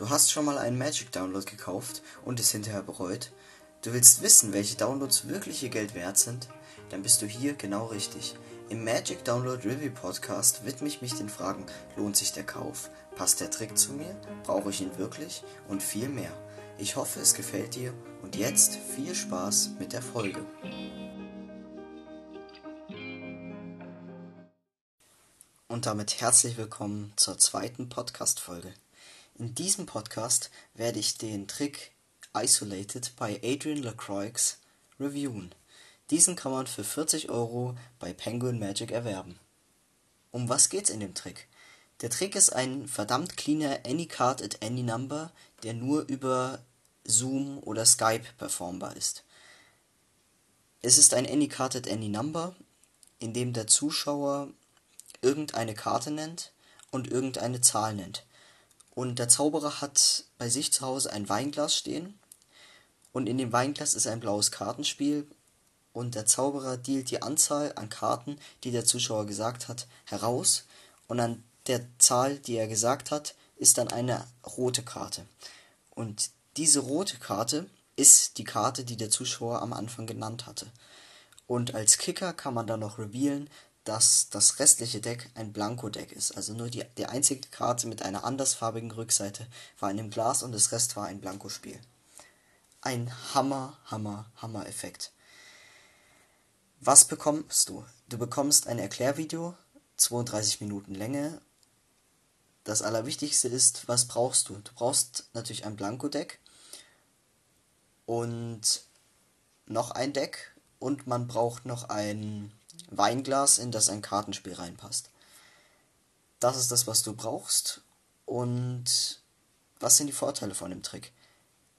Du hast schon mal einen Magic Download gekauft und es hinterher bereut? Du willst wissen, welche Downloads wirklich ihr Geld wert sind? Dann bist du hier genau richtig. Im Magic Download Review Podcast widme ich mich den Fragen, lohnt sich der Kauf? Passt der Trick zu mir? Brauche ich ihn wirklich? Und viel mehr. Ich hoffe, es gefällt dir und jetzt viel Spaß mit der Folge. Und damit herzlich willkommen zur zweiten Podcast-Folge. In diesem Podcast werde ich den Trick Isolated bei Adrian Lacroix reviewen. Diesen kann man für 40 Euro bei Penguin Magic erwerben. Um was geht's in dem Trick? Der Trick ist ein verdammt cleaner Any Card at Any Number, der nur über Zoom oder Skype performbar ist. Es ist ein Any Card at Any Number, in dem der Zuschauer irgendeine Karte nennt und irgendeine Zahl nennt. Und der Zauberer hat bei sich zu Hause ein Weinglas stehen. Und in dem Weinglas ist ein blaues Kartenspiel. Und der Zauberer dealt die Anzahl an Karten, die der Zuschauer gesagt hat, heraus. Und an der Zahl, die er gesagt hat, ist dann eine rote Karte. Und diese rote Karte ist die Karte, die der Zuschauer am Anfang genannt hatte. Und als Kicker kann man dann noch revealen, dass das restliche Deck ein Blanko-Deck ist. Also nur die, die einzige Karte mit einer andersfarbigen Rückseite war in dem Glas und das Rest war ein Blanko-Spiel. Ein Hammer, Hammer, Hammer-Effekt. Was bekommst du? Du bekommst ein Erklärvideo, 32 Minuten Länge. Das Allerwichtigste ist, was brauchst du? Du brauchst natürlich ein Blanko-Deck und noch ein Deck und man braucht noch ein Weinglas, in das ein Kartenspiel reinpasst. Das ist das, was du brauchst. Und was sind die Vorteile von dem Trick?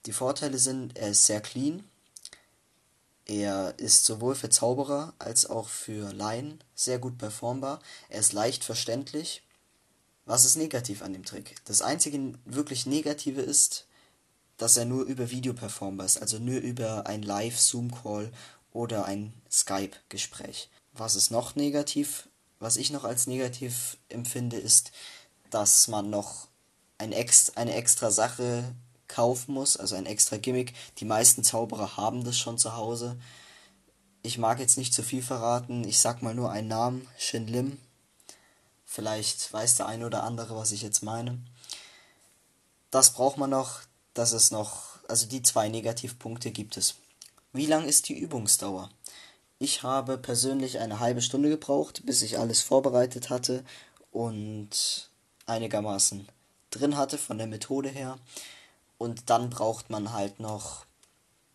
Die Vorteile sind, er ist sehr clean. Er ist sowohl für Zauberer als auch für Laien sehr gut performbar. Er ist leicht verständlich. Was ist negativ an dem Trick? Das einzige wirklich Negative ist, dass er nur über Video performbar ist, also nur über ein Live-Zoom-Call oder ein Skype-Gespräch. Was ist noch negativ? Was ich noch als negativ empfinde, ist, dass man noch ein ex eine extra Sache kaufen muss, also ein extra Gimmick. Die meisten Zauberer haben das schon zu Hause. Ich mag jetzt nicht zu viel verraten. Ich sag mal nur einen Namen, Shin Lim. Vielleicht weiß der eine oder andere, was ich jetzt meine. Das braucht man noch. Das ist noch, also die zwei Negativpunkte gibt es. Wie lang ist die Übungsdauer? Ich habe persönlich eine halbe Stunde gebraucht, bis ich alles vorbereitet hatte und einigermaßen drin hatte von der Methode her. Und dann braucht man halt noch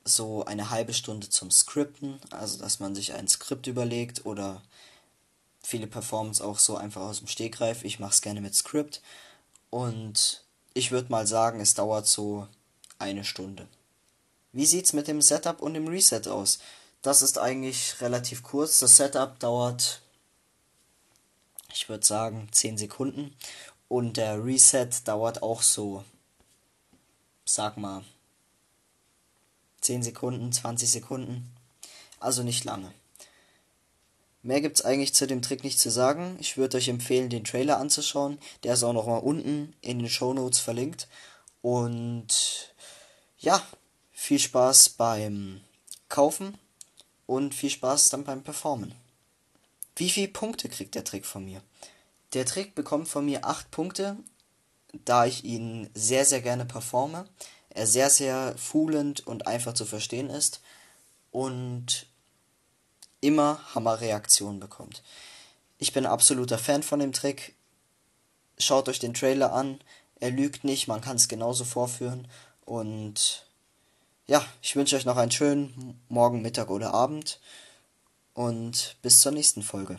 so eine halbe Stunde zum Skripten, also dass man sich ein Skript überlegt oder viele Performance auch so einfach aus dem Stegreif. Ich mache es gerne mit Skript und ich würde mal sagen, es dauert so eine Stunde. Wie sieht's mit dem Setup und dem Reset aus? Das ist eigentlich relativ kurz. Das Setup dauert, ich würde sagen, 10 Sekunden. Und der Reset dauert auch so, sag mal, 10 Sekunden, 20 Sekunden. Also nicht lange. Mehr gibt es eigentlich zu dem Trick nicht zu sagen. Ich würde euch empfehlen, den Trailer anzuschauen. Der ist auch noch mal unten in den Show Notes verlinkt. Und ja, viel Spaß beim Kaufen und viel Spaß dann beim Performen. Wie viele Punkte kriegt der Trick von mir? Der Trick bekommt von mir 8 Punkte, da ich ihn sehr, sehr gerne performe. Er sehr, sehr fuhlend und einfach zu verstehen ist und immer Hammerreaktionen bekommt. Ich bin absoluter Fan von dem Trick. Schaut euch den Trailer an. Er lügt nicht, man kann es genauso vorführen. Und ja, ich wünsche euch noch einen schönen Morgen, Mittag oder Abend und bis zur nächsten Folge.